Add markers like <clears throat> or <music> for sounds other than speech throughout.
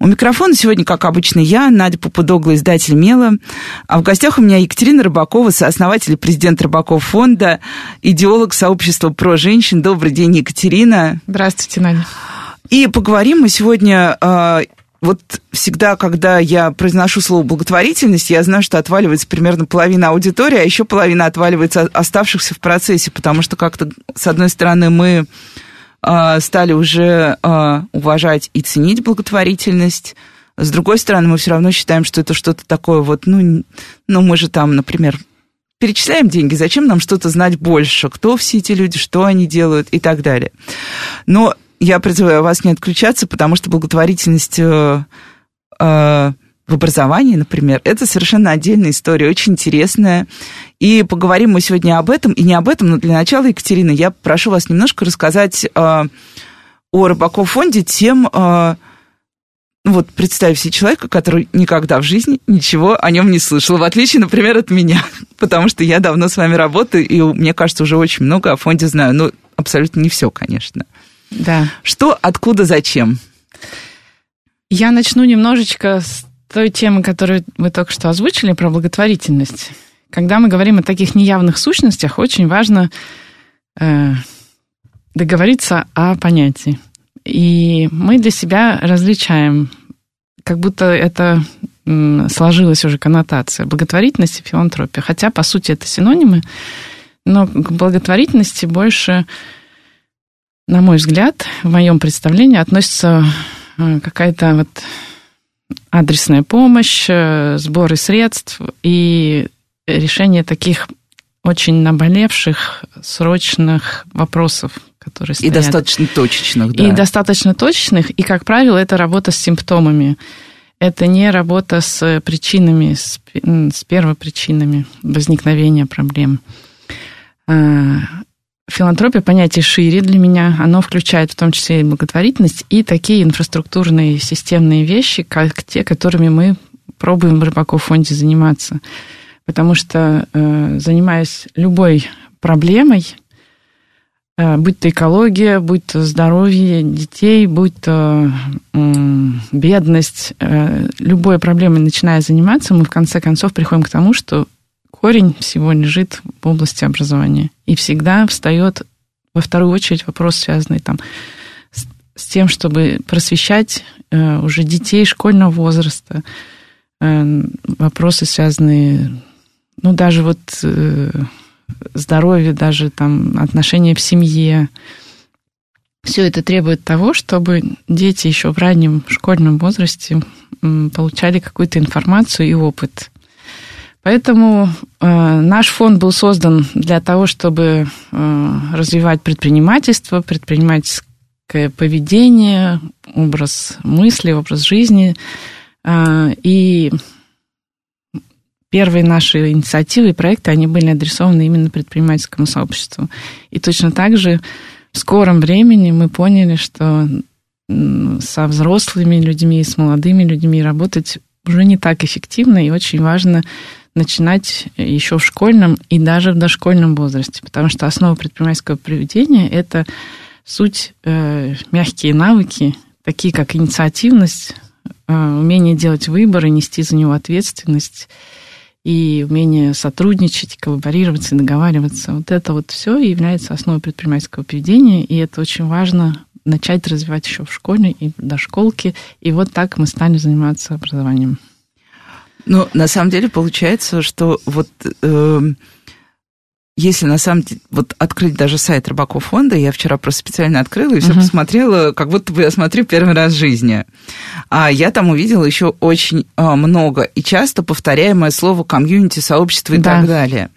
У микрофона сегодня, как обычно, я, Надя Попудогла, издатель «Мела». А в гостях у меня Екатерина Рыбакова, сооснователь и президент Рыбаков фонда, идеолог сообщества «Про женщин». Добрый день, Екатерина. Здравствуйте, Надя. И поговорим мы сегодня а, вот всегда, когда я произношу слово благотворительность, я знаю, что отваливается примерно половина аудитории, а еще половина отваливается оставшихся в процессе, потому что как-то, с одной стороны, мы стали уже э, уважать и ценить благотворительность, с другой стороны, мы все равно считаем, что это что-то такое вот, ну, ну, мы же там, например, перечисляем деньги, зачем нам что-то знать больше, кто все эти люди, что они делают и так далее. Но я призываю вас не отключаться, потому что благотворительность э, э, в образовании, например, это совершенно отдельная история, очень интересная. И поговорим мы сегодня об этом, и не об этом, но для начала, Екатерина, я прошу вас немножко рассказать э, о Рыбаков фонде тем, э, ну вот представь себе человека, который никогда в жизни ничего о нем не слышал, в отличие, например, от меня, <laughs> потому что я давно с вами работаю, и мне кажется, уже очень много о фонде знаю, но абсолютно не все, конечно. Да. Что, откуда, зачем? Я начну немножечко с той темы, которую вы только что озвучили, про благотворительность. Когда мы говорим о таких неявных сущностях, очень важно э, договориться о понятии. И мы для себя различаем, как будто это сложилась уже коннотация благотворительность и филантропия. Хотя, по сути, это синонимы, но к благотворительности больше на мой взгляд, в моем представлении относится э, какая-то вот адресная помощь, э, сборы средств и решение таких очень наболевших, срочных вопросов, которые стоят. И достаточно точечных, да. И достаточно точечных, и, как правило, это работа с симптомами. Это не работа с причинами, с, с первопричинами возникновения проблем. Филантропия понятие шире для меня. Оно включает в том числе и благотворительность, и такие инфраструктурные системные вещи, как те, которыми мы пробуем в Рыбаков фонде заниматься. Потому что, э, занимаясь любой проблемой, э, будь то экология, будь то здоровье детей, будь то бедность, э, любой проблемой начиная заниматься, мы в конце концов приходим к тому, что корень всего лежит в области образования. И всегда встает во вторую очередь вопрос, связанный там с, с тем, чтобы просвещать э, уже детей школьного возраста, э, вопросы, связанные, ну, даже вот э, здоровье, даже там отношения в семье. Все это требует того, чтобы дети еще в раннем школьном возрасте получали какую-то информацию и опыт. Поэтому э, наш фонд был создан для того, чтобы э, развивать предпринимательство, предпринимательское поведение, образ мысли, образ жизни. Э, и первые наши инициативы и проекты, они были адресованы именно предпринимательскому сообществу. И точно так же в скором времени мы поняли, что со взрослыми людьми, с молодыми людьми работать уже не так эффективно, и очень важно начинать еще в школьном и даже в дошкольном возрасте, потому что основа предпринимательского поведения – это суть э, мягкие навыки, такие как инициативность, э, умение делать выборы, нести за него ответственность и умение сотрудничать, коллаборироваться и договариваться. Вот это вот все является основой предпринимательского поведения, и это очень важно начать развивать еще в школе и в дошколке. И вот так мы стали заниматься образованием. Ну, на самом деле получается, что вот э, если на самом деле вот открыть даже сайт Рыбаков фонда, я вчера просто специально открыла и все uh-huh. посмотрела, как будто бы я смотрю первый раз в жизни. А я там увидела еще очень э, много и часто повторяемое слово комьюнити, сообщество и да. так далее.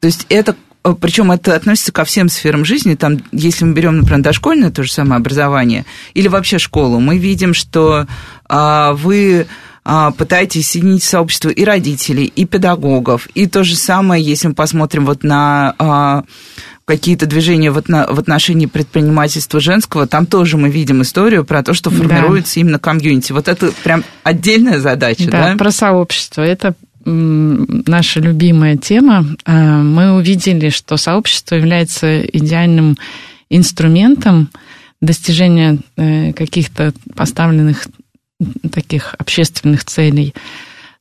То есть это э, причем это относится ко всем сферам жизни. Там, если мы берем, например, дошкольное то же самое образование или вообще школу, мы видим, что а, вы а, пытаетесь соединить сообщество и родителей, и педагогов. И то же самое, если мы посмотрим вот на а, какие-то движения в, в отношении предпринимательства женского, там тоже мы видим историю про то, что формируется да. именно комьюнити. Вот это прям отдельная задача, да? Да, про сообщество. Это наша любимая тема. А, мы увидели, что сообщество является идеальным инструментом достижения э, каких-то поставленных таких общественных целей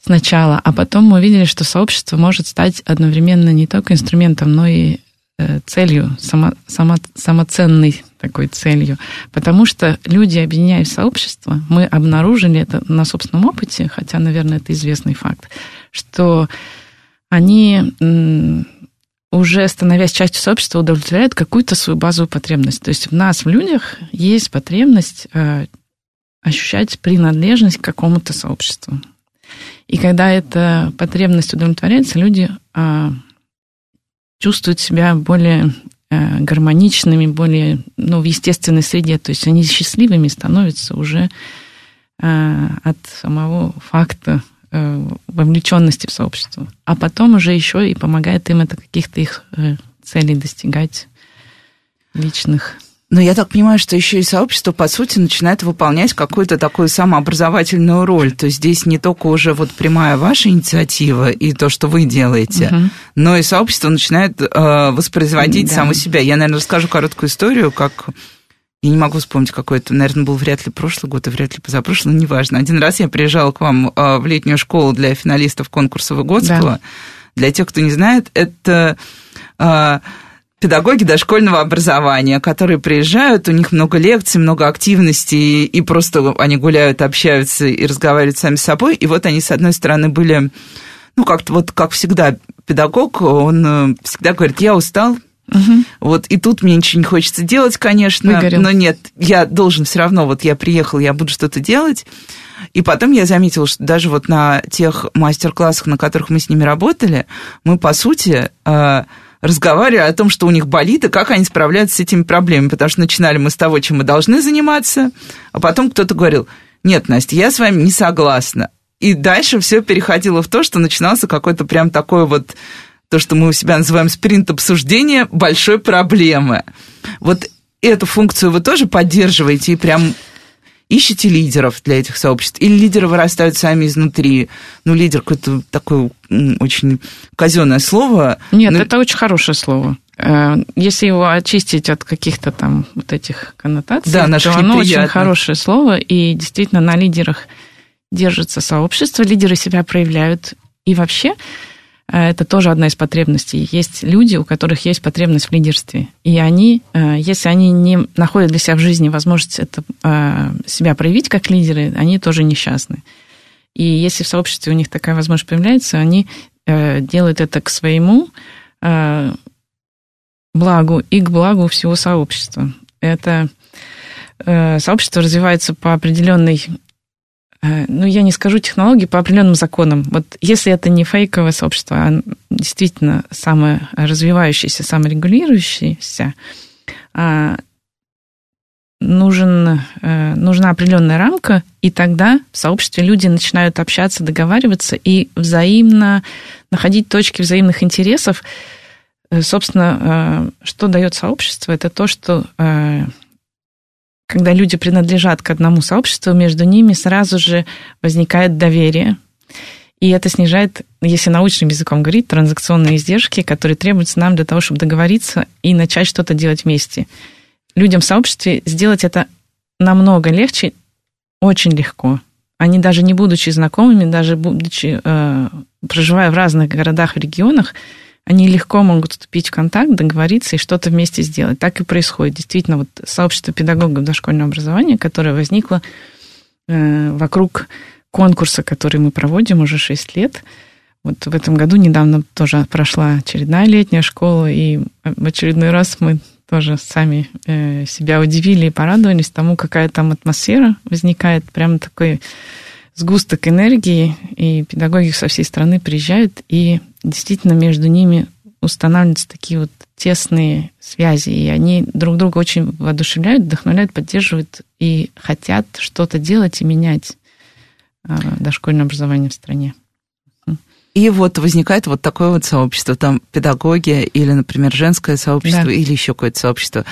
сначала, а потом мы увидели, что сообщество может стать одновременно не только инструментом, но и э, целью, само, само, самоценной такой целью. Потому что люди, объединяясь в сообщество, мы обнаружили это на собственном опыте, хотя, наверное, это известный факт, что они уже становясь частью сообщества, удовлетворяют какую-то свою базовую потребность. То есть в нас, в людях, есть потребность э, ощущать принадлежность к какому-то сообществу. И когда эта потребность удовлетворяется, люди а, чувствуют себя более а, гармоничными, более ну, в естественной среде. То есть они счастливыми становятся уже а, от самого факта а, вовлеченности в сообщество. А потом уже еще и помогает им это каких-то их а, целей достигать личных. Но я так понимаю, что еще и сообщество, по сути, начинает выполнять какую-то такую самообразовательную роль. То есть здесь не только уже вот прямая ваша инициатива и то, что вы делаете, угу. но и сообщество начинает э, воспроизводить да. само себя. Я, наверное, расскажу короткую историю, как я не могу вспомнить, какой это, наверное, был вряд ли прошлый год, и вряд ли позапрошлый, неважно. Один раз я приезжала к вам э, в летнюю школу для финалистов конкурса Выгодского. Да. Для тех, кто не знает, это э, педагоги дошкольного образования, которые приезжают, у них много лекций, много активностей, и просто они гуляют, общаются и разговаривают сами с собой. И вот они, с одной стороны, были, ну, как-то вот, как всегда, педагог, он э, всегда говорит, я устал, Угу. Вот и тут мне ничего не хочется делать, конечно, Выгорел. но нет, я должен все равно, вот я приехал, я буду что-то делать. И потом я заметила, что даже вот на тех мастер-классах, на которых мы с ними работали, мы, по сути, э, разговаривали о том, что у них болит и как они справляются с этими проблемами. Потому что начинали мы с того, чем мы должны заниматься, а потом кто-то говорил, нет, Настя, я с вами не согласна. И дальше все переходило в то, что начинался какой-то прям такой вот то, что мы у себя называем спринт обсуждения большой проблемы. Вот эту функцию вы тоже поддерживаете и прям ищете лидеров для этих сообществ? Или лидеры вырастают сами изнутри? Ну, лидер какое-то такое очень казенное слово. Нет, но... это очень хорошее слово. Э, если его очистить от каких-то там вот этих коннотаций, да, то оно очень хорошее слово, и действительно на лидерах держится сообщество, лидеры себя проявляют. И вообще это тоже одна из потребностей. Есть люди, у которых есть потребность в лидерстве. И они, э, если они не находят для себя в жизни возможность это, э, себя проявить как лидеры, они тоже несчастны. И если в сообществе у них такая возможность появляется, они делают это к своему благу и к благу всего сообщества. Это сообщество развивается по определенной Э, ну, я не скажу технологии по определенным законам. Вот если это не фейковое сообщество, а действительно самое развивающееся, саморегулирующееся, а, нужен, э, нужна определенная рамка, и тогда в сообществе люди начинают общаться, договариваться и взаимно находить точки взаимных интересов. Э, собственно, что дает сообщество, это то, что когда люди принадлежат к одному сообществу, между ними сразу же возникает доверие. И это снижает, если научным языком говорить, транзакционные издержки, которые требуются нам для того, чтобы договориться и начать что-то делать вместе. Людям в сообществе сделать это намного легче, очень легко. Они даже не будучи знакомыми, даже будучи, э, проживая в разных городах и регионах, они легко могут вступить в контакт, договориться и что-то вместе сделать. Так и происходит. Действительно, вот сообщество педагогов дошкольного образования, которое возникло э, вокруг конкурса, который мы проводим уже 6 лет. Вот в этом году недавно тоже прошла очередная летняя школа, и в очередной раз мы тоже сами э, себя удивили и порадовались тому, какая там атмосфера возникает, прям такой сгусток энергии, и педагоги со всей страны приезжают и действительно между ними устанавливаются такие вот тесные связи, и они друг друга очень воодушевляют, вдохновляют, поддерживают и хотят что-то делать и менять дошкольное образование в стране. И вот возникает вот такое вот сообщество, там педагоги или, например, женское сообщество да. или еще какое-то сообщество.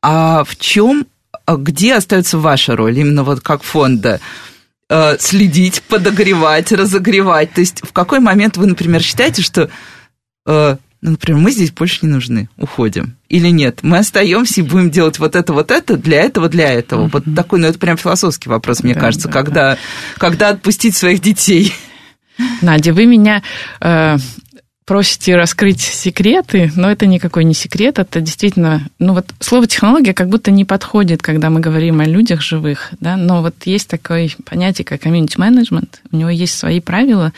А в чем, а где остается ваша роль, именно вот как фонда? Э, следить, подогревать, разогревать. То есть в какой момент вы, например, считаете, что, э, ну, например, мы здесь больше не нужны, уходим? Или нет, мы остаемся и будем делать вот это, вот это, для этого, для этого. Вот такой, ну, это прям философский вопрос, мне да, кажется, да, когда, да. когда отпустить своих детей. Надя, вы меня э, просите раскрыть секреты, но это никакой не секрет, это действительно, ну вот слово технология как будто не подходит, когда мы говорим о людях живых, да, но вот есть такое понятие, как management, у него есть свои правила,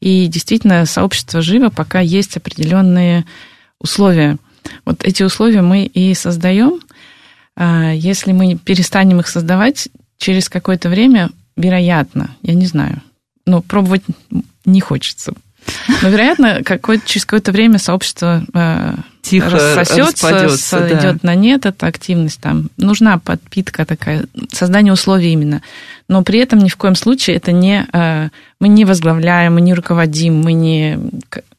и действительно сообщество живо, пока есть определенные условия. Вот эти условия мы и создаем. А если мы перестанем их создавать, через какое-то время, вероятно, я не знаю, ну, пробовать не хочется. Но, вероятно, какое через какое-то время сообщество э, Тихо рассосется, сойдет да. на нет, эта активность там. Нужна подпитка такая, создание условий именно. Но при этом ни в коем случае это не... Э, мы не возглавляем, мы не руководим, мы не...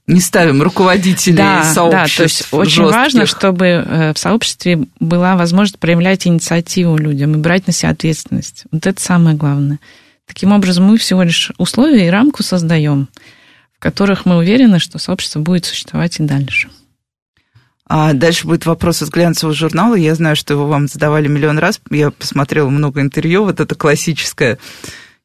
Не ставим руководителей да, сообществ. Да, то есть очень жестких. важно, чтобы э, в сообществе была возможность проявлять инициативу людям и брать на себя ответственность. Вот это самое главное. Таким образом, мы всего лишь условия и рамку создаем, которых мы уверены, что сообщество будет существовать и дальше. А дальше будет вопрос из глянцевого журнала. Я знаю, что его вам задавали миллион раз. Я посмотрела много интервью. Вот это классическое.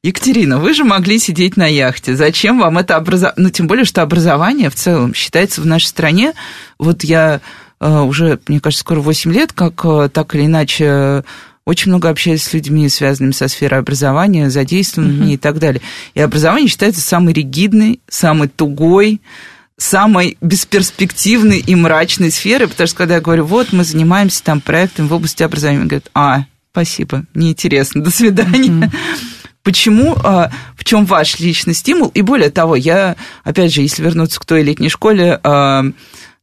Екатерина, вы же могли сидеть на яхте. Зачем вам это образование? Ну, тем более, что образование в целом считается в нашей стране. Вот я э, уже, мне кажется, скоро 8 лет, как э, так или иначе очень много общаюсь с людьми, связанными со сферой образования, задействованными uh-huh. и так далее. И образование считается самой ригидной, самой тугой, самой бесперспективной и мрачной сферой, потому что когда я говорю, вот мы занимаемся там проектом в области образования, мне говорят, а, спасибо, неинтересно, до свидания. Uh-huh. Почему, а, в чем ваш личный стимул? И более того, я, опять же, если вернуться к той летней школе, а,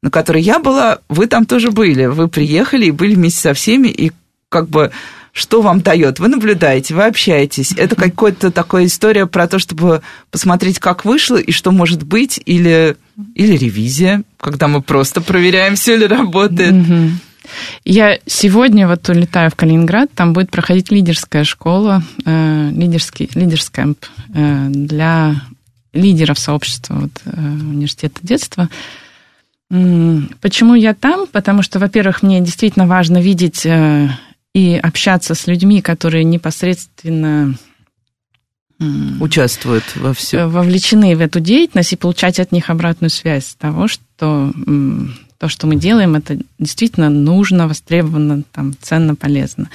на которой я была, вы там тоже были. Вы приехали и были вместе со всеми, и как бы что вам дает? Вы наблюдаете, вы общаетесь. Это какая-то такая история про то, чтобы посмотреть, как вышло и что может быть, или, или ревизия, когда мы просто проверяем, все ли работает. Я сегодня вот улетаю в Калининград, там будет проходить лидерская школа, э, лидерский, лидерскэмп э, для лидеров сообщества вот, э, университета детства. Почему я там? Потому что, во-первых, мне действительно важно видеть и общаться с людьми, которые непосредственно участвуют во всем. Вовлечены в эту деятельность и получать от них обратную связь того, что то, что мы делаем, это действительно нужно, востребовано, там, ценно, полезно.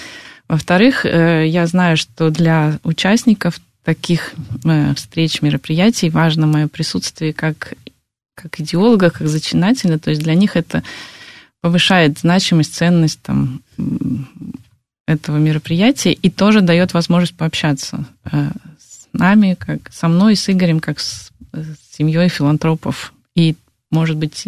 Во-вторых, э, я знаю, что для участников таких э, встреч, мероприятий важно мое присутствие как, как идеолога, как зачинателя. То есть для них это повышает значимость, ценность там, этого мероприятия и тоже дает возможность пообщаться э, с нами, как со мной, с Игорем, как с, с семьей филантропов. И, может быть,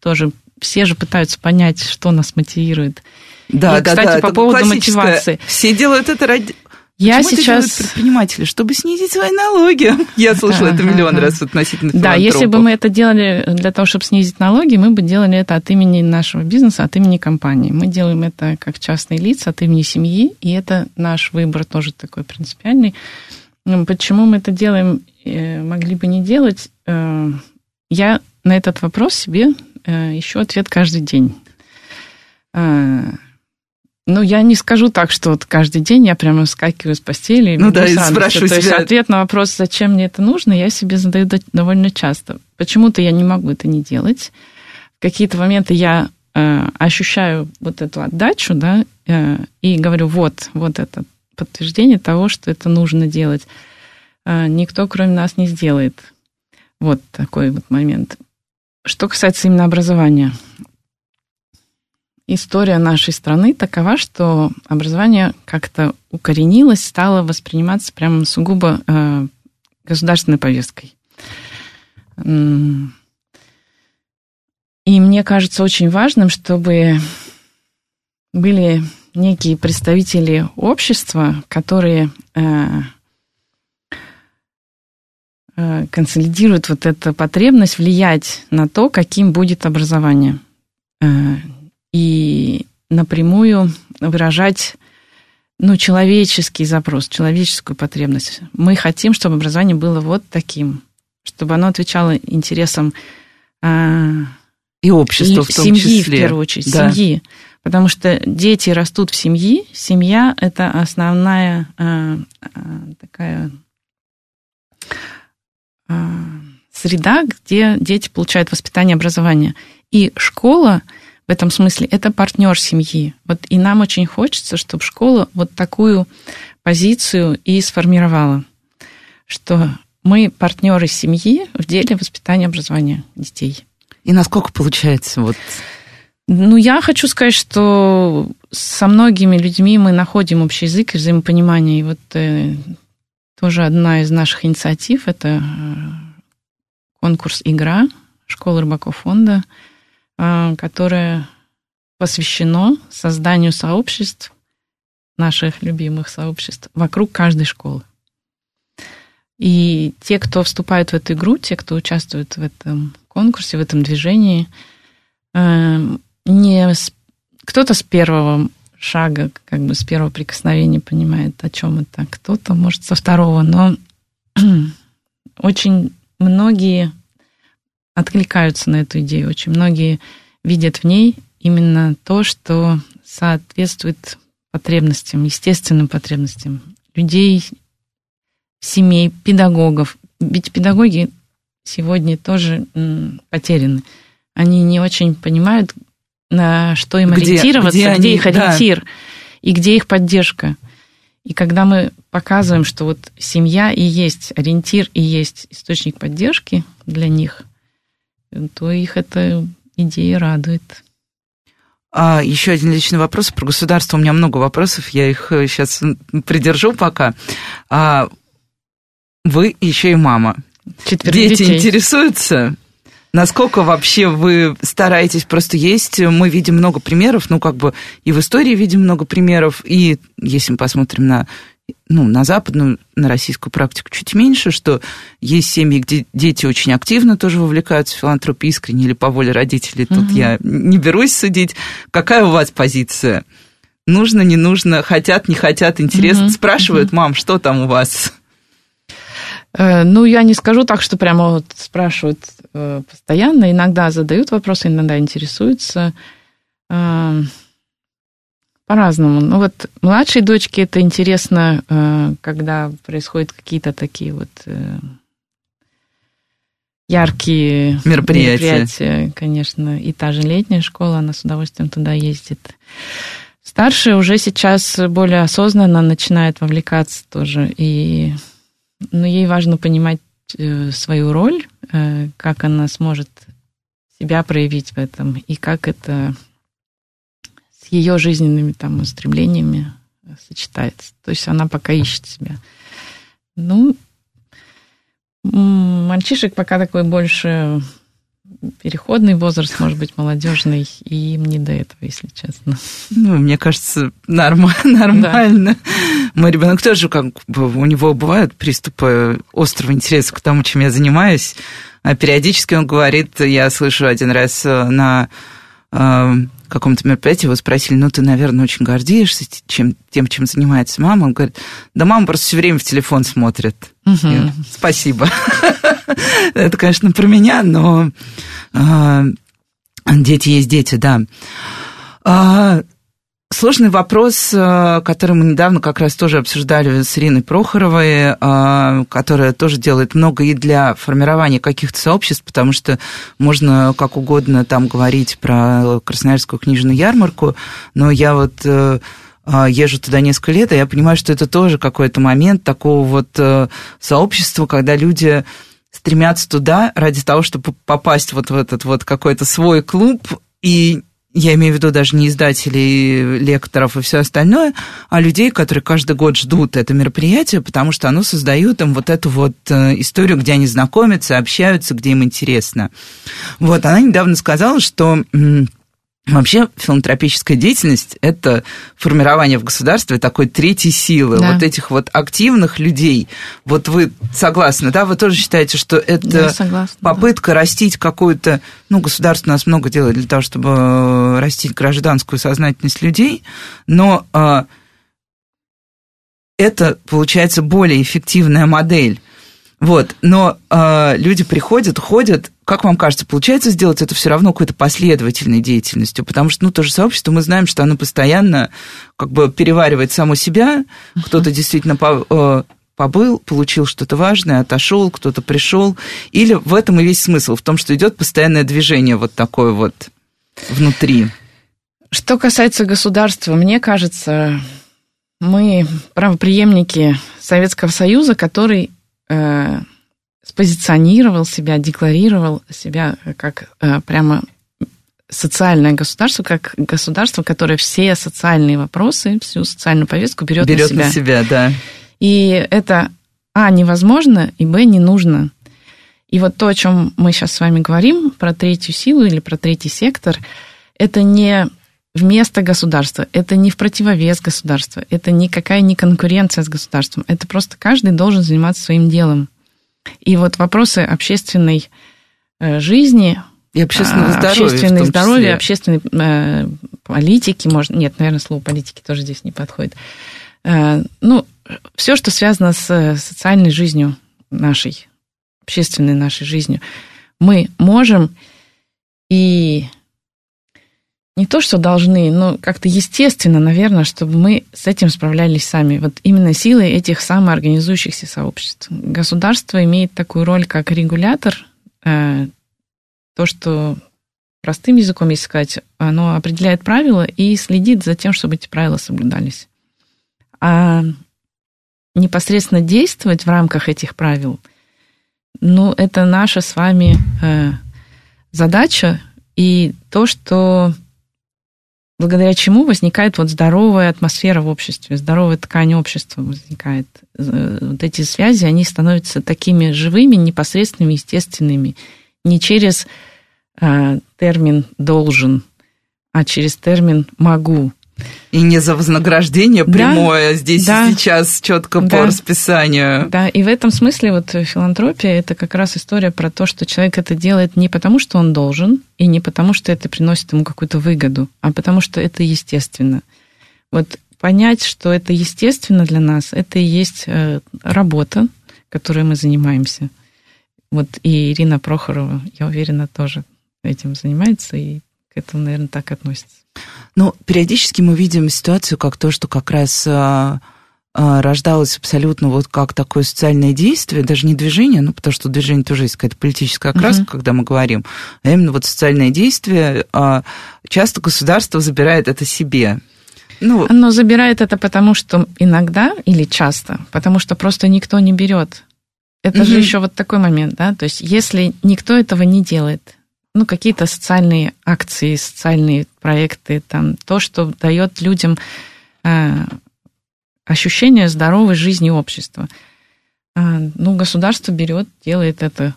тоже все же пытаются понять, что нас мотивирует. Да, и, да, кстати, да, по поводу мотивации. Все делают это ради я Почему сейчас... это предприниматели, чтобы снизить свои налоги. <laughs> Я слышала это миллион раз относительно Да, если бы мы это делали для того, чтобы снизить налоги, мы бы делали это от имени нашего бизнеса, от имени компании. Мы делаем это как частные лица, от имени семьи, и это наш выбор тоже такой принципиальный. Почему мы это делаем, э, могли бы не делать? Э, я на этот вопрос себе э, ищу ответ каждый день. Ну, я не скажу так, что вот каждый день я прямо скакиваю с постели. И ну да, и спрашиваю То себя. есть ответ на вопрос, зачем мне это нужно, я себе задаю довольно часто. Почему-то я не могу это не делать. В какие-то моменты я э, ощущаю вот эту отдачу, да, э, и говорю, вот, вот это подтверждение того, что это нужно делать. Э, никто, кроме нас, не сделает. Вот такой вот момент. Что касается именно образования история нашей страны такова, что образование как-то укоренилось, стало восприниматься прямо сугубо э, государственной повесткой. И мне кажется очень важным, чтобы были некие представители общества, которые э, э, консолидирует вот эту потребность влиять на то, каким будет образование. Э, и напрямую выражать ну, человеческий запрос, человеческую потребность. Мы хотим, чтобы образование было вот таким, чтобы оно отвечало интересам а, и общества в том семьи, числе. в первую очередь, да. семьи. Потому что дети растут в семье, семья – это основная а, а, такая а, среда, где дети получают воспитание, образование. И школа – в этом смысле это партнер семьи. Вот и нам очень хочется, чтобы школа вот такую позицию и сформировала, что мы партнеры семьи в деле воспитания и образования детей. И насколько получается вот ну, я хочу сказать, что со многими людьми мы находим общий язык и взаимопонимание. И вот э, тоже одна из наших инициатив – это э, конкурс «Игра» школы рыбаков фонда – которое посвящено созданию сообществ, наших любимых сообществ, вокруг каждой школы. И те, кто вступают в эту игру, те, кто участвует в этом конкурсе, в этом движении, э, не с... кто-то с первого шага, как бы с первого прикосновения понимает, о чем это, кто-то, может, со второго, но <clears throat> очень многие откликаются на эту идею. Очень многие видят в ней именно то, что соответствует потребностям, естественным потребностям людей, семей, педагогов. Ведь педагоги сегодня тоже потеряны. Они не очень понимают, на что им где, ориентироваться, где, где они, их ориентир да. и где их поддержка. И когда мы показываем, что вот семья и есть ориентир, и есть источник поддержки для них, то их эта идея радует. А, еще один личный вопрос про государство. У меня много вопросов, я их сейчас э, придержу пока. А, вы еще и мама. Четверо Дети детей. интересуются? Насколько вообще вы стараетесь? Просто есть, мы видим много примеров, ну, как бы и в истории видим много примеров, и если мы посмотрим на ну, на западную, на российскую практику чуть меньше, что есть семьи, где дети очень активно тоже вовлекаются в филантропию искренне или по воле родителей. Тут угу. я не берусь судить. Какая у вас позиция? Нужно, не нужно, хотят, не хотят, интересно. Угу. Спрашивают, мам, что там у вас? Э, ну, я не скажу так, что прямо вот спрашивают э, постоянно. Иногда задают вопросы, иногда интересуются. По-разному. Ну вот младшей дочке это интересно, э, когда происходят какие-то такие вот э, яркие мероприятия. мероприятия, конечно. И та же летняя школа, она с удовольствием туда ездит. Старшая уже сейчас более осознанно начинает вовлекаться тоже. И ну, ей важно понимать э, свою роль, как она сможет себя проявить в этом, и как это ее жизненными там устремлениями сочетается. То есть она пока ищет себя. Ну, мальчишек пока такой больше переходный возраст, может быть, молодежный, и им не до этого, если честно. Ну, мне кажется, норм, <laughs> нормально. Да. Мой ребенок тоже, как бы, у него бывают приступы острого интереса к тому, чем я занимаюсь. А периодически он говорит, я слышу один раз на э, каком-то мероприятии его спросили, ну, ты, наверное, очень гордишься чем, тем, чем занимается мама. Он говорит, да мама просто все время в телефон смотрит. Угу. Спасибо. <laughs> Это, конечно, про меня, но а, дети есть дети, да. Сложный вопрос, э, который мы недавно как раз тоже обсуждали с Ириной Прохоровой, э, которая тоже делает много и для формирования каких-то сообществ, потому что можно как угодно там говорить про Красноярскую книжную ярмарку, но я вот э, езжу туда несколько лет, и я понимаю, что это тоже какой-то момент такого вот сообщества, когда люди стремятся туда ради того, чтобы попасть вот в этот вот какой-то свой клуб, и я имею в виду даже не издателей, лекторов и все остальное, а людей, которые каждый год ждут это мероприятие, потому что оно создает им вот эту вот э, историю, где они знакомятся, общаются, где им интересно. Вот, она недавно сказала, что Вообще филантропическая деятельность – это формирование в государстве такой третьей силы, да. вот этих вот активных людей. Вот вы согласны, да? Вы тоже считаете, что это согласна, попытка да. растить какую-то… Ну, государство у нас много делает для того, чтобы растить гражданскую сознательность людей, но э, это, получается, более эффективная модель вот, но э, люди приходят, уходят. Как вам кажется, получается сделать это все равно какой-то последовательной деятельностью? Потому что, ну, то же сообщество, мы знаем, что оно постоянно как бы переваривает само себя. Кто-то действительно э, побыл, получил что-то важное, отошел, кто-то пришел. Или в этом и весь смысл, в том, что идет постоянное движение вот такое вот внутри. Что касается государства, мне кажется, мы правоприемники Советского Союза, который э, спозиционировал себя, декларировал себя как э, прямо социальное государство, как государство, которое все социальные вопросы, всю социальную повестку берет, берет на себя. на себя, да. И это а невозможно и б не нужно. И вот то, о чем мы сейчас с вами говорим, про третью силу или про третий сектор, это не вместо государства. Это не в противовес государства. Это никакая не конкуренция с государством. Это просто каждый должен заниматься своим делом. И вот вопросы общественной э, жизни, и общественного а, здоровья. Общественное здоровье, общественной э, политики, можно. Нет, наверное, слово политики тоже здесь не подходит. Э, ну, все, что связано с социальной жизнью нашей, общественной нашей жизнью, мы можем и не то, что должны, но как-то естественно, наверное, чтобы мы с этим справлялись сами. Вот именно силой этих самоорганизующихся сообществ. Государство имеет такую роль, как регулятор, э, то, что простым языком, если сказать, оно определяет правила и следит за тем, чтобы эти правила соблюдались. А непосредственно действовать в рамках этих правил, ну, это наша с вами э, задача и то, что благодаря чему возникает вот здоровая атмосфера в обществе, здоровая ткань общества возникает. Вот эти связи, они становятся такими живыми, непосредственными, естественными. Не через э, термин «должен», а через термин «могу». И не за вознаграждение прямое да, здесь да, и сейчас четко да, по расписанию. Да, и в этом смысле вот филантропия это как раз история про то, что человек это делает не потому, что он должен, и не потому, что это приносит ему какую-то выгоду, а потому что это естественно. Вот понять, что это естественно для нас, это и есть э, работа, которой мы занимаемся. Вот и Ирина Прохорова, я уверена, тоже этим занимается и к этому, наверное, так относится. Ну, периодически мы видим ситуацию, как то, что как раз а, а, рождалось абсолютно вот как такое социальное действие, даже не движение, ну, потому что движение тоже есть какая-то политическая окраска, uh-huh. когда мы говорим, а именно вот социальное действие, а, часто государство забирает это себе. Ну, Оно забирает это потому, что иногда или часто, потому что просто никто не берет. Это угу. же еще вот такой момент, да, то есть если никто этого не делает, ну, какие-то социальные акции, социальные проекты, там, то, что дает людям э, ощущение здоровой жизни общества. Э, ну, государство берет, делает это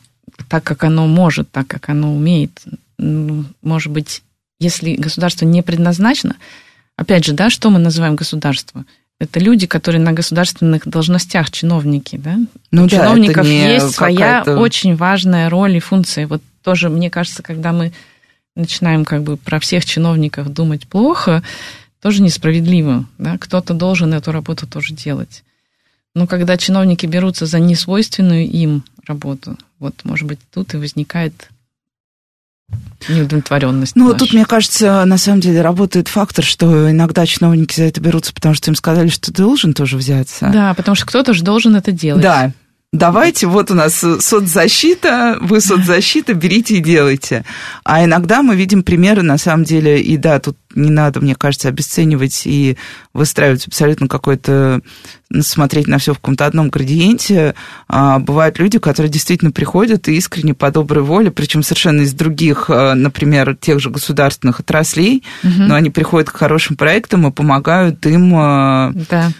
так, как оно может, так, как оно умеет. Ну, может быть, если государство не предназначено, опять же, да, что мы называем государство? Это люди, которые на государственных должностях, чиновники, да? Ну, У да, чиновников есть своя очень важная роль и функция. Вот тоже, мне кажется, когда мы начинаем как бы про всех чиновников думать плохо, тоже несправедливо. Да? Кто-то должен эту работу тоже делать. Но когда чиновники берутся за несвойственную им работу, вот, может быть, тут и возникает неудовлетворенность. Ну, наша. тут, мне кажется, на самом деле работает фактор, что иногда чиновники за это берутся, потому что им сказали, что ты должен тоже взяться. Да, потому что кто-то же должен это делать. Да, давайте, вот у нас соцзащита, вы соцзащита, берите и делайте. А иногда мы видим примеры, на самом деле, и да, тут не надо, мне кажется, обесценивать и выстраивать абсолютно какой-то, смотреть на все в каком-то одном градиенте. А, бывают люди, которые действительно приходят и искренне по доброй воле, причем совершенно из других, а, например, тех же государственных отраслей, угу. но они приходят к хорошим проектам и помогают им... А, да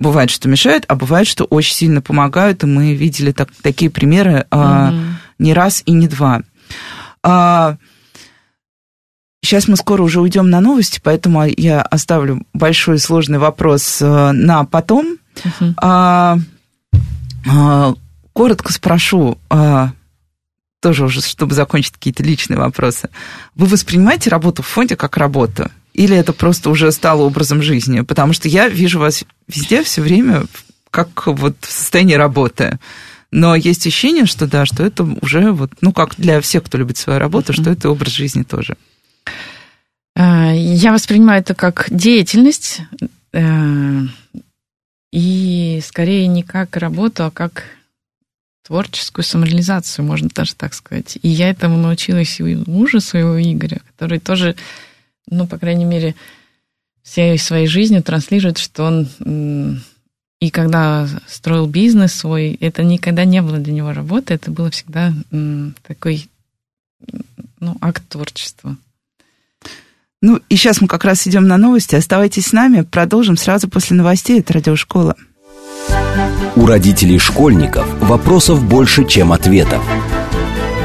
Бывает, что мешают, а бывает, что очень сильно помогают, и мы видели так, такие примеры угу. а, не раз и не два. А, сейчас мы скоро уже уйдем на новости, поэтому я оставлю большой сложный вопрос э, на потом. Uh-huh. А, а, коротко спрошу, а, тоже уже, чтобы закончить какие-то личные вопросы. Вы воспринимаете работу в фонде как работу? Или это просто уже стало образом жизни? Потому что я вижу вас везде все время как вот в состоянии работы. Но есть ощущение, что да, что это уже вот, ну, как для всех, кто любит свою работу, что это образ жизни тоже. А, я воспринимаю это как деятельность, э, и скорее не как работу, а как творческую самореализацию, можно даже так сказать. И я этому научилась и у мужа своего Игоря, который тоже, ну, по крайней мере, всей своей жизнью транслирует, что он и когда строил бизнес свой, это никогда не было для него работы, это было всегда такой ну, акт творчества. Ну, и сейчас мы как раз идем на новости. Оставайтесь с нами, продолжим сразу после новостей. Это радиошкола. У родителей школьников вопросов больше, чем ответов.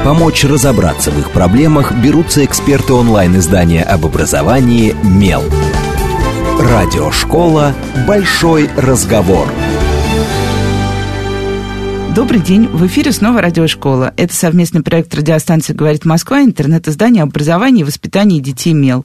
Помочь разобраться в их проблемах берутся эксперты онлайн-издания об образовании «Мел». Радиошкола «Большой разговор». Добрый день. В эфире снова радиошкола. Это совместный проект радиостанции «Говорит Москва», интернет-издание образования и воспитания детей «Мел».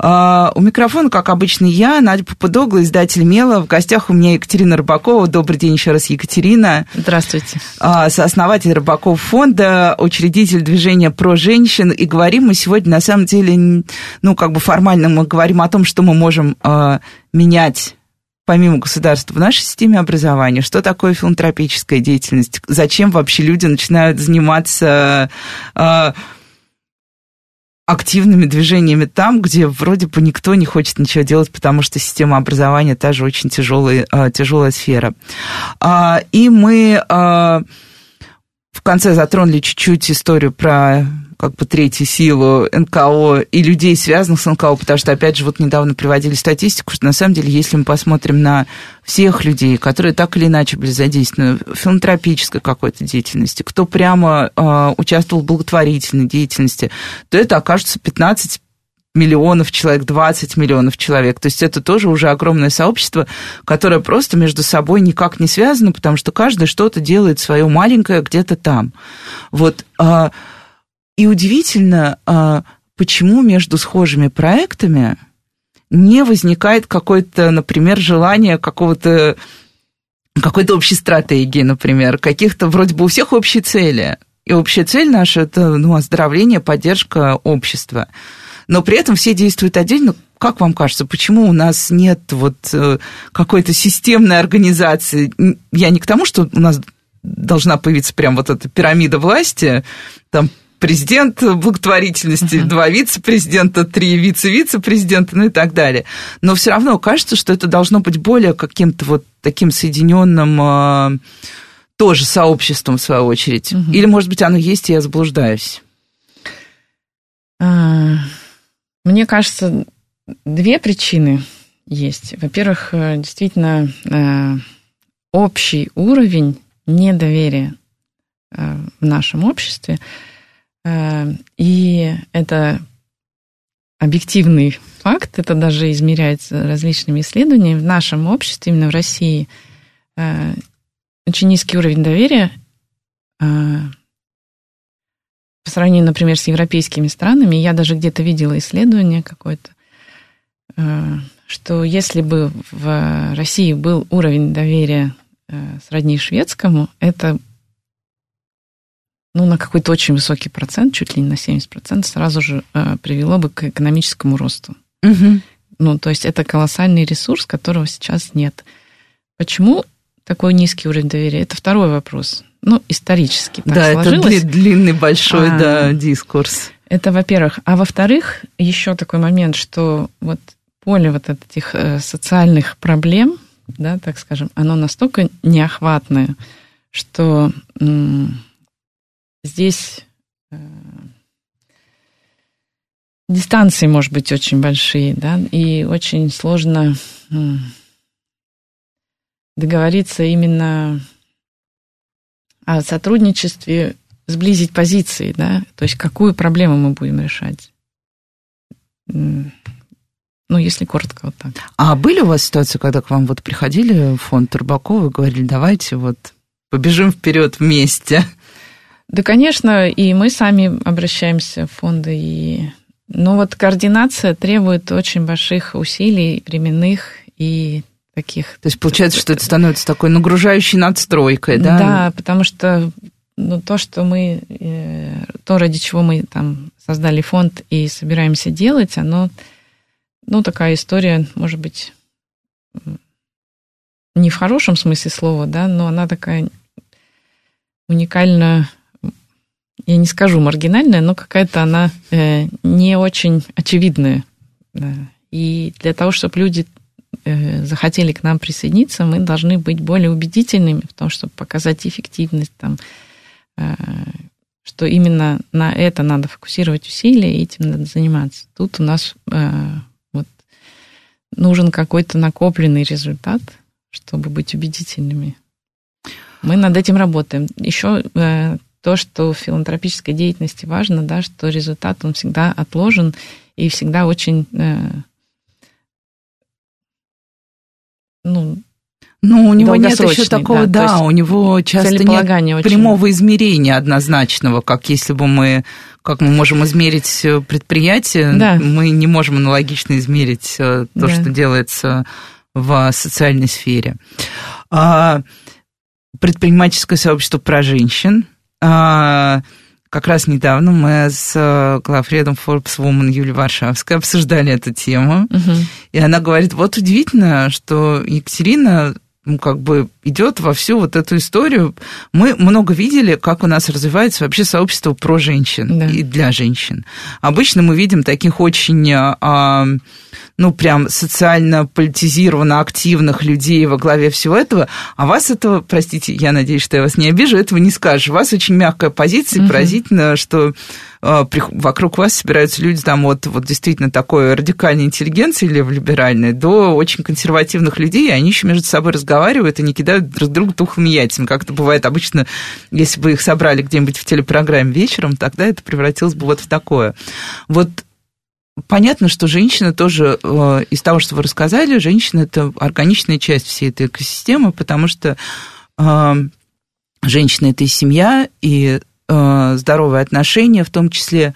Uh, у микрофона, как обычно, я, Надя Попудогла, издатель «Мела». В гостях у меня Екатерина Рыбакова. Добрый день еще раз, Екатерина. Здравствуйте. Uh, сооснователь Рыбаков фонда, учредитель движения «Про женщин». И говорим мы сегодня, на самом деле, ну, как бы формально мы говорим о том, что мы можем uh, менять помимо государства в нашей системе образования, что такое филантропическая деятельность, зачем вообще люди начинают заниматься активными движениями там, где вроде бы никто не хочет ничего делать, потому что система образования та же очень тяжелая, э, тяжелая сфера. Э, и мы э, в конце затронули чуть-чуть историю про как бы третью силу НКО и людей, связанных с НКО, потому что, опять же, вот недавно приводили статистику, что на самом деле, если мы посмотрим на всех людей, которые так или иначе были задействованы в филантропической какой-то деятельности, кто прямо э, участвовал в благотворительной деятельности, то это окажется 15 миллионов человек, 20 миллионов человек. То есть это тоже уже огромное сообщество, которое просто между собой никак не связано, потому что каждый что-то делает свое маленькое где-то там. Вот а, и удивительно, а, почему между схожими проектами не возникает какое-то, например, желание какого-то какой-то общей стратегии, например, каких-то вроде бы у всех общие цели. И общая цель наша – это ну, оздоровление, поддержка общества. Но при этом все действуют отдельно. Как вам кажется, почему у нас нет вот э, какой-то системной организации? Я не к тому, что у нас должна появиться прям вот эта пирамида власти, там президент благотворительности, uh-huh. два вице-президента, три вице-вице-президента, ну и так далее. Но все равно кажется, что это должно быть более каким-то вот таким соединенным э, тоже сообществом, в свою очередь. Uh-huh. Или, может быть, оно есть, и я заблуждаюсь. А, мне кажется, две причины есть. Во-первых, э, действительно, э, общий уровень недоверия в нашем обществе – Э, и это объективный факт, это даже измеряется различными исследованиями. В нашем обществе, именно в России, э, очень низкий уровень доверия э, по сравнению, например, с европейскими странами. Я даже где-то видела исследование какое-то, что если бы в России был уровень доверия сродни шведскому, это ну, на какой-то очень высокий процент, чуть ли не на 70%, сразу же э, привело бы к экономическому росту. Угу. Ну, то есть это колоссальный ресурс, которого сейчас нет. Почему такой низкий уровень доверия? Это второй вопрос. Ну, исторически так да, сложилось. это длинный большой а, да, дискурс. Это, во-первых. А во-вторых, еще такой момент, что вот поле вот этих э, социальных проблем, да, так скажем, оно настолько неохватное, что здесь э, дистанции, может быть, очень большие, да, и очень сложно договориться именно о сотрудничестве, сблизить позиции, да, то есть какую проблему мы будем решать. ну, если коротко, вот так. А были у вас ситуации, когда к вам вот приходили в фонд Турбакова и говорили, давайте вот побежим вперед вместе? Да, конечно, и мы сами обращаемся в фонды, и... но вот координация требует очень больших усилий временных и таких... То есть получается, что это становится такой нагружающей надстройкой, да? Да, потому что ну, то, что мы, э, то, ради чего мы там создали фонд и собираемся делать, оно ну, такая история, может быть, не в хорошем смысле слова, да, но она такая уникально, я не скажу маргинальная, но какая-то она э, не очень очевидная. Да. И для того, чтобы люди э, захотели к нам присоединиться, мы должны быть более убедительными в том, чтобы показать эффективность, там, э, что именно на это надо фокусировать усилия и этим надо заниматься. Тут у нас э, нужен какой-то накопленный результат, чтобы быть убедительными. Мы над этим работаем. Еще э, то, что в филантропической деятельности важно, да, что результат, он всегда отложен и всегда очень э, ну, ну, у него нет еще такого, да, да у него часто нет прямого очень... измерения однозначного, как если бы мы, как мы можем измерить э, предприятие, да. мы не можем аналогично измерить э, то, да. что делается в социальной сфере. А, предпринимательское сообщество про женщин. А, как раз недавно мы с э, главредом Forbes Woman Юлией Варшавской обсуждали эту тему. Угу. И она говорит, вот удивительно, что Екатерина ну, как бы идет во всю вот эту историю. Мы много видели, как у нас развивается вообще сообщество про женщин да. и для женщин. Обычно мы видим таких очень, а, ну, прям социально политизированно активных людей во главе всего этого, а вас этого, простите, я надеюсь, что я вас не обижу, этого не скажешь. У вас очень мягкая позиция, угу. поразительно, что а, вокруг вас собираются люди там вот, вот действительно такой радикальной интеллигенции или либеральной до очень консервативных людей, и они еще между собой разговаривают и не кидают друг друга тухлыми яйцами. Как это бывает обычно, если бы их собрали где-нибудь в телепрограмме вечером, тогда это превратилось бы вот в такое. Вот Понятно, что женщина тоже, э, из того, что вы рассказали, женщина – это органичная часть всей этой экосистемы, потому что э, женщина – это и семья, и Э, здоровые отношения, в том числе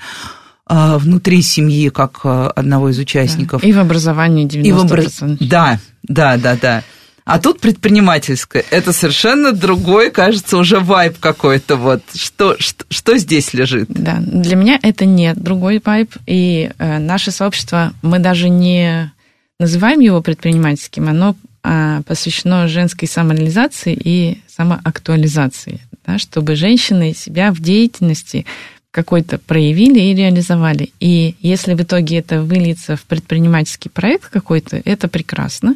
э, внутри семьи, как э, одного из участников. Да. И в образовании 90%. И в образ... Да, да, да, да. А тут предпринимательское. Это совершенно другой, кажется, уже вайб какой-то. Вот. Что, что, что здесь лежит? Да, для меня это не другой вайб. И э, наше сообщество, мы даже не называем его предпринимательским, оно э, посвящено женской самореализации и самоактуализации да, чтобы женщины себя в деятельности какой-то проявили и реализовали. И если в итоге это выльется в предпринимательский проект какой-то, это прекрасно,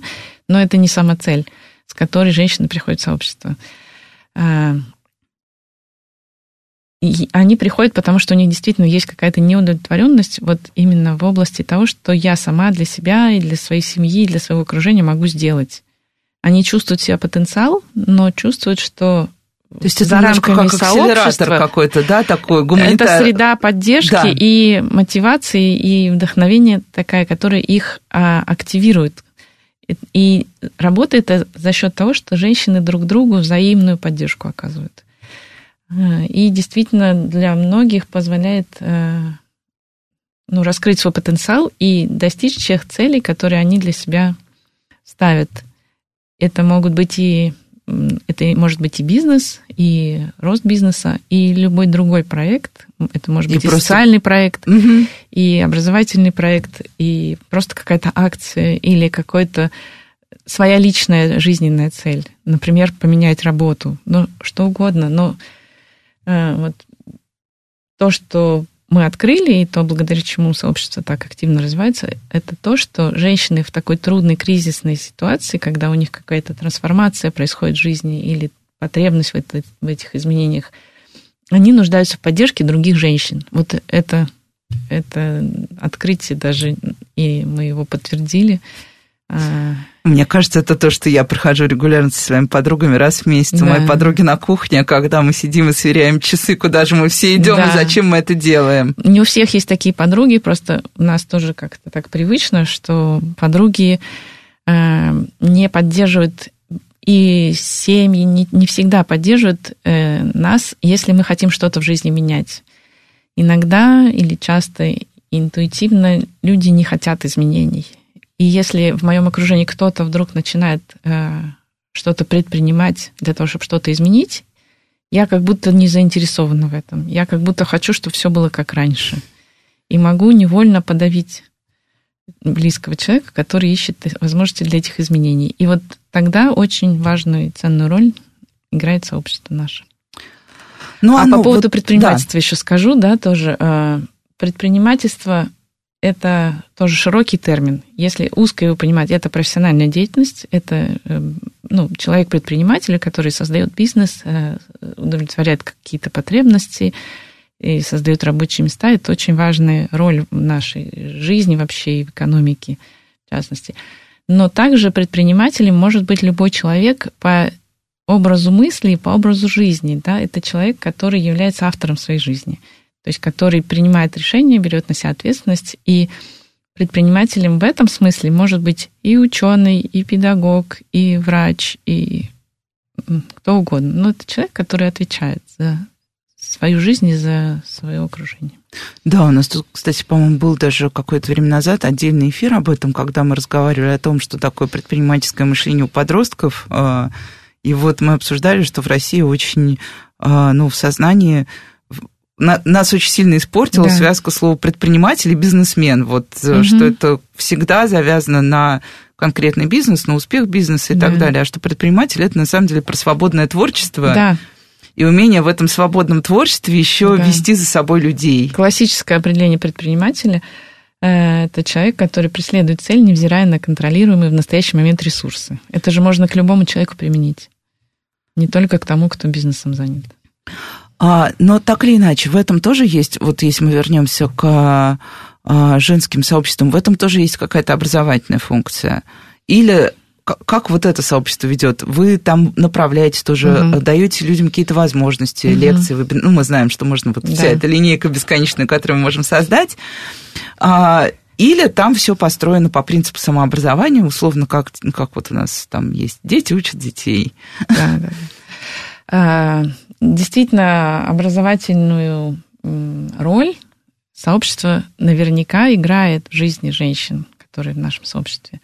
но это не сама цель, с которой женщины приходят в сообщество. А, и они приходят, потому что у них действительно есть какая-то неудовлетворенность вот именно в области того, что я сама для себя и для своей семьи, и для своего окружения могу сделать. Они чувствуют себя потенциал, но чувствуют, что то есть это рамками как акселератор какой-то, да, такой гуманитар... Это среда поддержки да. и мотивации, и вдохновения такая, которая их а, активирует. И работает это за счет того, что женщины друг другу взаимную поддержку оказывают. А, и действительно для многих позволяет а, ну, раскрыть свой потенциал и достичь тех целей, которые они для себя ставят. Это могут быть и это может быть и бизнес, и рост бизнеса, и любой другой проект. Это может быть и, и просто... социальный проект, угу. и образовательный проект, и просто какая-то акция или какой-то своя личная жизненная цель. Например, поменять работу, ну, что угодно. Но э, вот то, что мы открыли, и то, благодаря чему сообщество так активно развивается, это то, что женщины в такой трудной кризисной ситуации, когда у них какая-то трансформация происходит в жизни или потребность в, это, в этих изменениях, они нуждаются в поддержке других женщин. Вот это, это открытие даже, и мы его подтвердили. Мне кажется, это то, что я прохожу регулярно со своими подругами раз в месяц. Да. Мои подруги на кухне, когда мы сидим и сверяем часы, куда же мы все идем да. и зачем мы это делаем. Не у всех есть такие подруги, просто у нас тоже как-то так привычно, что подруги э, не поддерживают и семьи не, не всегда поддерживают э, нас, если мы хотим что-то в жизни менять. Иногда или часто интуитивно люди не хотят изменений. И если в моем окружении кто-то вдруг начинает э, что-то предпринимать для того, чтобы что-то изменить, я как будто не заинтересована в этом. Я как будто хочу, чтобы все было как раньше. И могу невольно подавить близкого человека, который ищет возможности для этих изменений. И вот тогда очень важную и ценную роль играет сообщество наше. Ну, а по поводу вот, предпринимательства да. еще скажу, да, тоже. Э, предпринимательство это тоже широкий термин. Если узко его понимать, это профессиональная деятельность, это эм, ну, человек-предприниматель, который создает бизнес, э, удовлетворяет какие-то потребности и создает рабочие места. Это очень важная роль в нашей жизни вообще и в экономике, в частности. Но также предпринимателем может быть любой человек по образу мысли и по образу жизни. Да? Это человек, который является автором своей жизни – то есть который принимает решения, берет на себя ответственность, и предпринимателем в этом смысле может быть и ученый, и педагог, и врач, и кто угодно. Но это человек, который отвечает за свою жизнь и за свое окружение. Да, у нас тут, кстати, по-моему, был даже какое-то время назад отдельный эфир об этом, когда мы разговаривали о том, что такое предпринимательское мышление у подростков. А, и вот мы обсуждали, что в России очень, а, ну, в сознании на, нас очень сильно испортила да. связка слова предприниматель и бизнесмен. Вот угу. что это всегда завязано на конкретный бизнес, на успех бизнеса и да. так далее. А что предприниматель это на самом деле про свободное творчество. Да. И умение в этом свободном творчестве еще да. вести за собой людей. Классическое определение предпринимателя э, это человек, который преследует цель, невзирая на контролируемые в настоящий момент ресурсы. Это же можно к любому человеку применить, не только к тому, кто бизнесом занят. А, но так или иначе, в этом тоже есть, вот если мы вернемся к а, женским сообществам, в этом тоже есть какая-то образовательная функция. Или как вот это сообщество ведет? Вы там направляете тоже, угу. даете людям какие-то возможности, угу. лекции, вебин... ну, мы знаем, что можно вот да. вся эта линейка бесконечная, которую мы можем создать. А, или там все построено по принципу самообразования, условно, как, как вот у нас там есть дети учат детей. Да, да. <laughs> Действительно образовательную роль сообщество наверняка играет в жизни женщин, которые в нашем сообществе.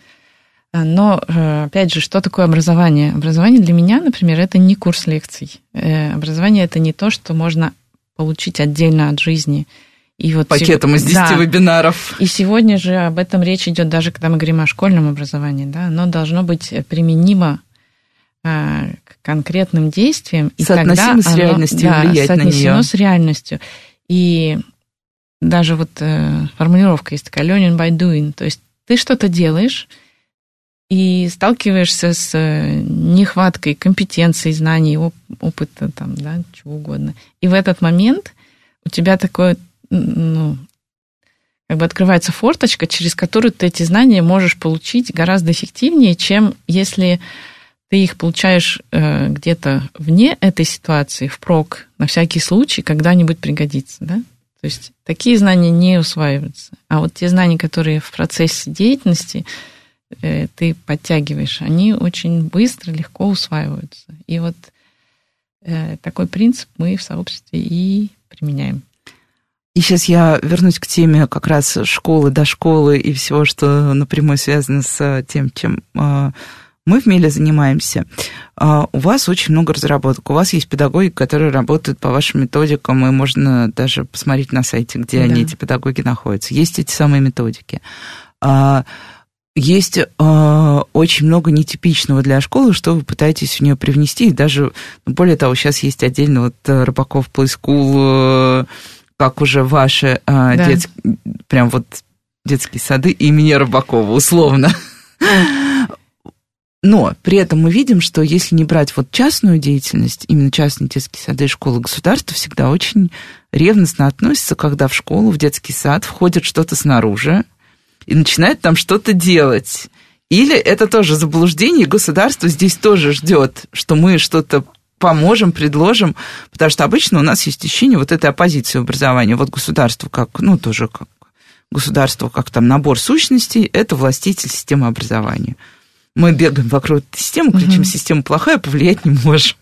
А, но, э, опять же, что такое образование? Образование для меня, например, это не курс лекций. Э, образование это не то, что можно получить отдельно от жизни. И вот Пакетом из 10 да. вебинаров. И сегодня же об этом речь идет, даже когда мы говорим о школьном образовании. Да? Оно должно быть применимо к конкретным действиям. И соотносимо с реальностью, да, влиять соотнесено на нее. с реальностью. И даже вот э, формулировка есть такая learning by doing. То есть ты что-то делаешь и сталкиваешься с э, нехваткой компетенций, знаний, оп- опыта, там, да, чего угодно. И в этот момент у тебя такое, ну, как бы открывается форточка, через которую ты эти знания можешь получить гораздо эффективнее, чем если ты их получаешь э, где-то вне этой ситуации, впрок, на всякий случай, когда-нибудь пригодится, да? То есть такие знания не усваиваются. А вот те знания, которые в процессе деятельности э, ты подтягиваешь, они очень быстро, легко усваиваются. И вот э, такой принцип мы в сообществе и применяем. И сейчас я вернусь к теме как раз школы, до школы и всего, что напрямую связано с тем, чем э, мы в Меле занимаемся. А, у вас очень много разработок. У вас есть педагоги, которые работают по вашим методикам, и можно даже посмотреть на сайте, где да. они, эти педагоги, находятся. Есть эти самые методики. А, есть э, очень много нетипичного для школы, что вы пытаетесь в нее привнести. И даже, ну, более того, сейчас есть отдельно вот э, Рыбаков Play School, э, как уже ваши э, да. детские, прям вот детские сады имени Рыбакова, условно. <laughs> Но при этом мы видим, что если не брать вот частную деятельность, именно частные детские сады и школы, государство всегда очень ревностно относится, когда в школу, в детский сад входит что-то снаружи и начинает там что-то делать. Или это тоже заблуждение, государство здесь тоже ждет, что мы что-то поможем, предложим, потому что обычно у нас есть ощущение вот этой оппозиции образования. Вот государство как, ну, тоже как государство, как там набор сущностей, это властитель системы образования. Мы бегаем вокруг этой системы, кричим, угу. система плохая, повлиять не можем.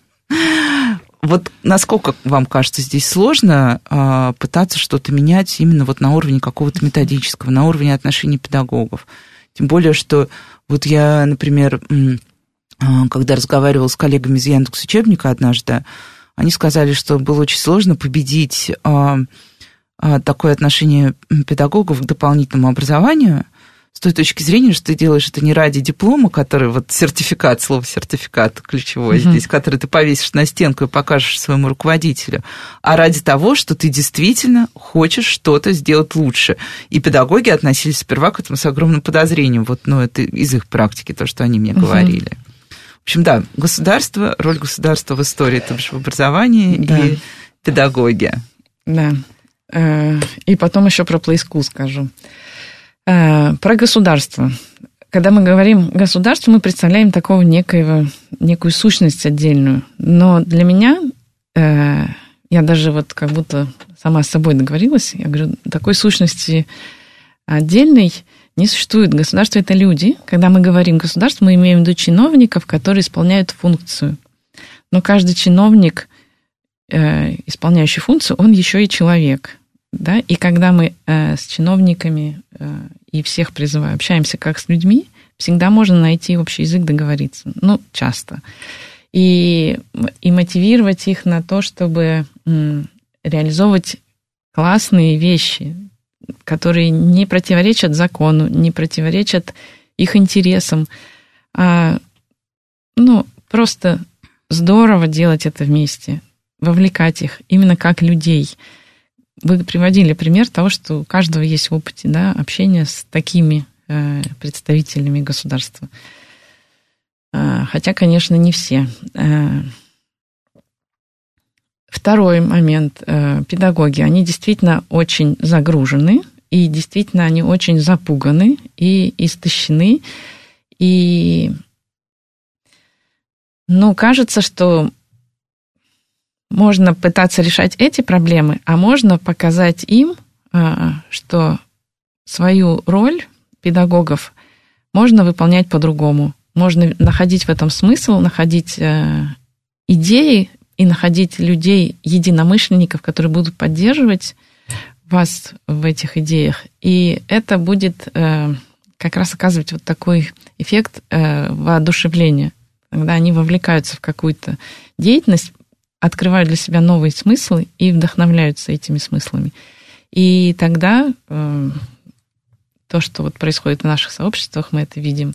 Вот насколько вам кажется здесь сложно э, пытаться что-то менять именно вот на уровне какого-то методического, на уровне отношений педагогов? Тем более, что вот я, например, а, когда разговаривал с коллегами из Яндекс учебника однажды, они сказали, что было очень сложно победить а, такое отношение педагогов к дополнительному образованию, с той точки зрения, что ты делаешь это не ради диплома, который вот сертификат, слово сертификат ключевое mm-hmm. здесь, который ты повесишь на стенку и покажешь своему руководителю, а ради того, что ты действительно хочешь что-то сделать лучше. И педагоги относились сперва к этому с огромным подозрением. Вот, ну, это из их практики, то, что они мне mm-hmm. говорили. В общем, да, государство, роль государства в истории, то бишь в образовании да. и педагогия. Да. Э, и потом еще про School скажу. Э, про государство. Когда мы говорим государство, мы представляем такого некоего, некую сущность отдельную. Но для меня, э, я даже вот как будто сама с собой договорилась, я говорю, такой сущности отдельной не существует. Государство – это люди. Когда мы говорим государство, мы имеем в виду чиновников, которые исполняют функцию. Но каждый чиновник, э, исполняющий функцию, он еще и человек. Да? И когда мы э, с чиновниками э, и всех призываю, общаемся как с людьми, всегда можно найти общий язык, договориться. Ну, часто. И, и мотивировать их на то, чтобы реализовывать классные вещи, которые не противоречат закону, не противоречат их интересам. А, ну, просто здорово делать это вместе, вовлекать их именно как людей. Вы приводили пример того, что у каждого есть в опыте да, общения с такими э, представителями государства. Э, хотя, конечно, не все. Э, Второй момент. Э, педагоги, они действительно очень загружены, и действительно они очень запуганы и истощены. И, ну, кажется, что можно пытаться решать эти проблемы, а можно показать им, э, что свою роль педагогов можно выполнять по-другому. Можно находить в этом смысл, находить э, идеи, и находить людей, единомышленников, которые будут поддерживать вас в этих идеях. И это будет э, как раз оказывать вот такой эффект э, воодушевления, когда они вовлекаются в какую-то деятельность, открывают для себя новые смыслы и вдохновляются этими смыслами. И тогда э, то, что вот происходит в наших сообществах, мы это видим,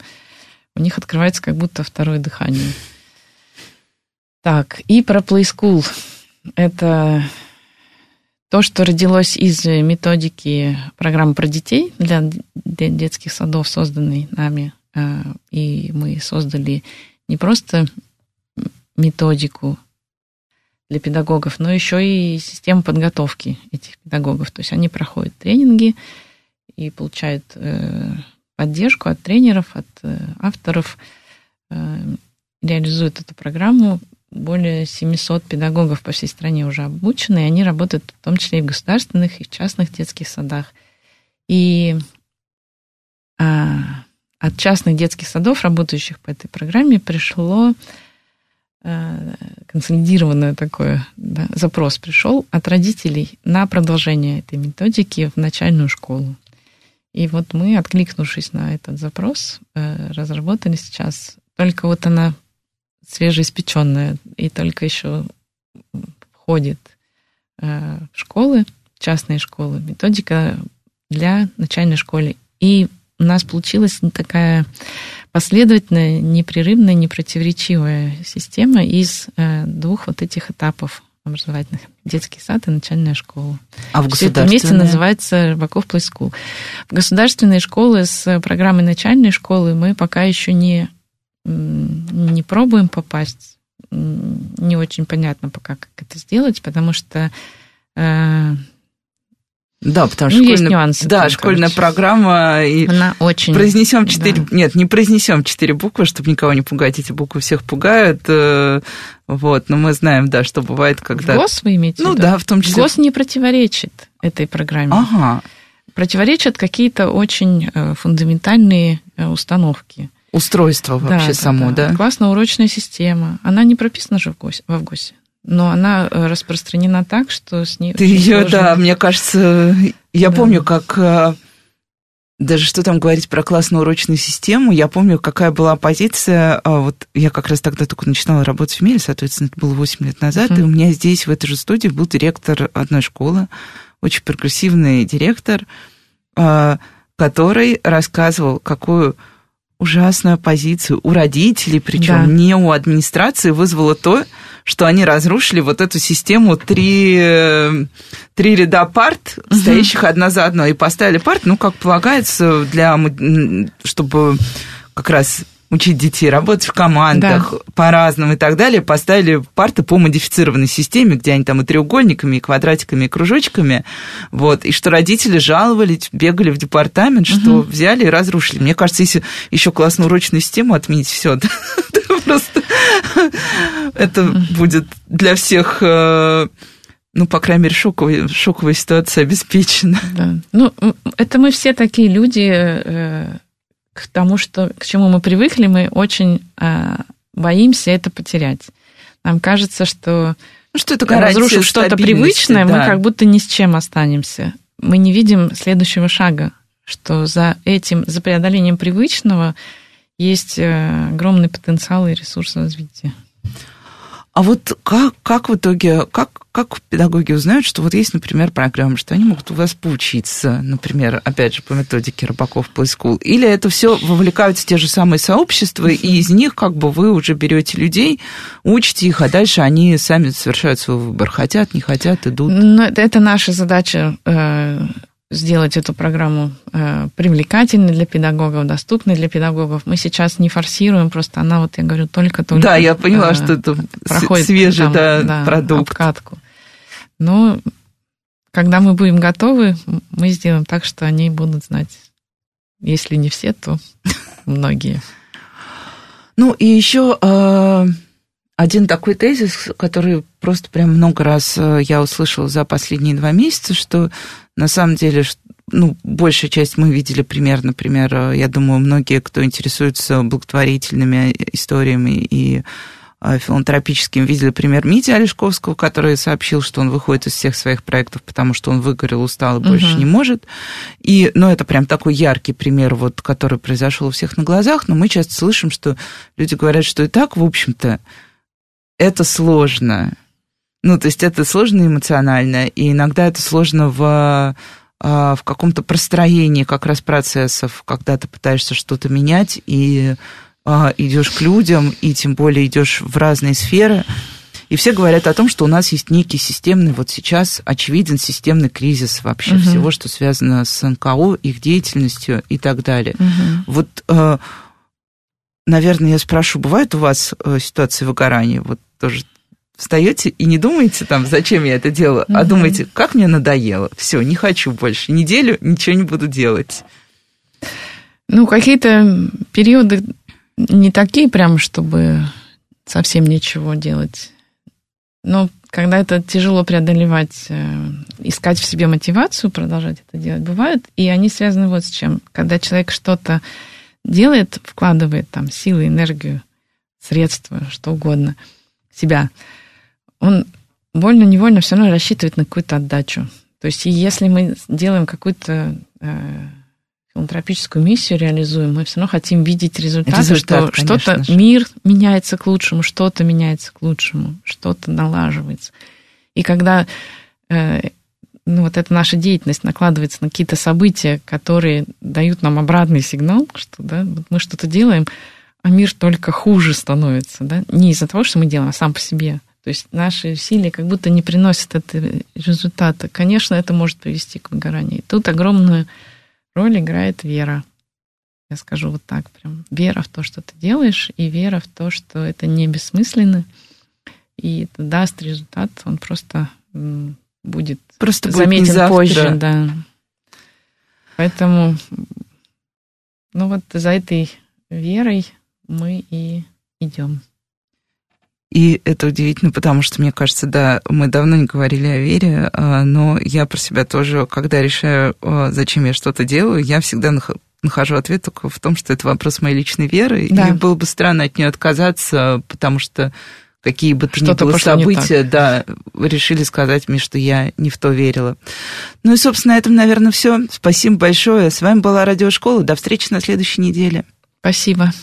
у них открывается как будто второе дыхание. Так, и про Play School. Это то, что родилось из методики программы про детей для детских садов, созданной нами. Э, и мы создали не просто методику для педагогов, но еще и систему подготовки этих педагогов. То есть они проходят тренинги и получают э, поддержку от тренеров, от э, авторов, реализуют эту программу более 700 педагогов по всей стране уже обучены, и они работают в том числе и в государственных, и в частных детских садах. И а, от частных детских садов, работающих по этой программе, пришло консолидированный такой да, запрос пришел от родителей на продолжение этой методики в начальную школу. И вот мы, откликнувшись на этот запрос, э, разработали сейчас, только вот она свежеиспеченная и только еще входит э, в школы, частные школы, методика для начальной школы. И у нас получилась такая последовательная, непрерывная, непротиворечивая система из э, двух вот этих этапов образовательных. Детский сад и начальная школа. А в Все это вместе называется Рыбаков Play School. В государственные школы с программой начальной школы мы пока еще не не пробуем попасть. Не очень понятно пока, как это сделать, потому что... Да, потому что ну, школьная, есть нюансы. Да, школьная программа. И Она очень... Произнесем четыре... Да. Нет, не произнесем четыре буквы, чтобы никого не пугать. Эти буквы всех пугают. Э, вот, но мы знаем, да, что бывает, когда... В ГОС вы имеете Ну в да, в том числе. ГОС не противоречит этой программе. Ага. Противоречат какие-то очень э, фундаментальные э, установки. Устройство вообще да, само, да? да? Классно-урочная система. Она не прописана же в ГОСе. В ГОСе но она э, распространена так, что с ней... Ты ее, сложно... да, мне кажется, я да. помню, как э, даже что там говорить про классно-урочную систему, я помню, какая была позиция, а вот я как раз тогда только начинала работать в МИРе, соответственно, это было 8 лет назад, mm-hmm. и у меня здесь, в этой же студии, был директор одной школы, очень прогрессивный директор, э, который рассказывал, какую ужасную позицию у родителей, причем да. не у администрации, вызвало то, что они разрушили вот эту систему три, три ряда парт, угу. стоящих одна за одной, и поставили парт, ну, как полагается, для, чтобы как раз учить детей работать в командах да. по-разному и так далее, поставили парты по модифицированной системе, где они там и треугольниками, и квадратиками, и кружочками, вот, и что родители жаловались, бегали в департамент, что угу. взяли и разрушили. Мне кажется, если еще классную урочную систему отменить, все, <laughs> просто это будет для всех э, ну, по крайней мере, шоковая, шоковая ситуация обеспечена. Да. Ну, это мы все такие люди, э, к тому, что, к чему мы привыкли, мы очень э, боимся это потерять. Нам кажется, что, ну, что это разрушив что-то привычное, да. мы как будто ни с чем останемся. Мы не видим следующего шага, что за этим, за преодолением привычного есть э, огромный потенциал и ресурс развития. А вот как, как в итоге, как, как педагоги узнают, что вот есть, например, программа, что они могут у вас поучиться, например, опять же, по методике Рыбаков Play School, или это все вовлекаются те же самые сообщества, и из них как бы вы уже берете людей, учите их, а дальше они сами совершают свой выбор, хотят, не хотят, идут. Ну, это наша задача э, сделать эту программу э, привлекательной для педагогов, доступной для педагогов. Мы сейчас не форсируем, просто она, вот я говорю, только-только... Да, я поняла, э, что это проходит свежий там, да, да, продукт. Обкатку. Но когда мы будем готовы, мы сделаем так, что они будут знать. Если не все, то <laughs> многие. Ну и еще э, один такой тезис, который просто прям много раз э, я услышала за последние два месяца, что на самом деле, ну, большая часть мы видели пример, например, э, я думаю, многие, кто интересуется благотворительными историями и э, филантропическим, видели пример Мити Олешковского, который сообщил, что он выходит из всех своих проектов, потому что он выгорел, устал и больше угу. не может. И, ну, это прям такой яркий пример, вот, который произошел у всех на глазах, но мы часто слышим, что люди говорят, что и так, в общем-то, это сложно. Ну, то есть это сложно эмоционально, и иногда это сложно в, а, в каком-то простроении как раз процессов, когда ты пытаешься что-то менять, и а, идешь к людям, и тем более идешь в разные сферы. И все говорят о том, что у нас есть некий системный, вот сейчас очевиден системный кризис вообще угу. всего, что связано с НКО, их деятельностью и так далее. Угу. Вот, а, наверное, я спрошу, бывает у вас э, ситуации выгорания? Вот тоже встаете и не думаете там, зачем я это делаю, угу. а думаете, как мне надоело, все, не хочу больше, неделю ничего не буду делать. Ну, какие-то периоды не такие прям, чтобы совсем ничего делать. Но когда это тяжело преодолевать, э, искать в себе мотивацию, продолжать это делать, бывает, и они связаны вот с чем. Когда человек что-то делает, вкладывает там силы, энергию, средства, что угодно – себя, он вольно-невольно все равно рассчитывает на какую-то отдачу. То есть, если мы делаем какую-то э, филантропическую миссию, реализуем, мы все равно хотим видеть результаты, Результат, что что-то, мир меняется к лучшему, что-то меняется к лучшему, что-то налаживается. И когда э, ну, вот эта наша деятельность накладывается на какие-то события, которые дают нам обратный сигнал, что да, вот мы что-то делаем, а мир только хуже становится, да, не из-за того, что мы делаем, а сам по себе. То есть наши усилия как будто не приносят этого результата. Конечно, это может привести к выгоранию. И тут огромную роль играет вера. Я скажу вот так прям. Вера в то, что ты делаешь, и вера в то, что это не бессмысленно, и это даст результат, он просто будет Просто будет заметен завтра. позже, да. Поэтому, ну вот за этой верой мы и идем. И это удивительно, потому что, мне кажется, да, мы давно не говорили о вере, а, но я про себя тоже, когда решаю, а, зачем я что-то делаю, я всегда нах- нахожу ответ только в том, что это вопрос моей личной веры, Да. и было бы странно от нее отказаться, потому что какие бы то ни было события, да, решили сказать мне, что я не в то верила. Ну и, собственно, на этом, наверное, все. Спасибо большое. С вами была Радиошкола. До встречи на следующей неделе. Спасибо.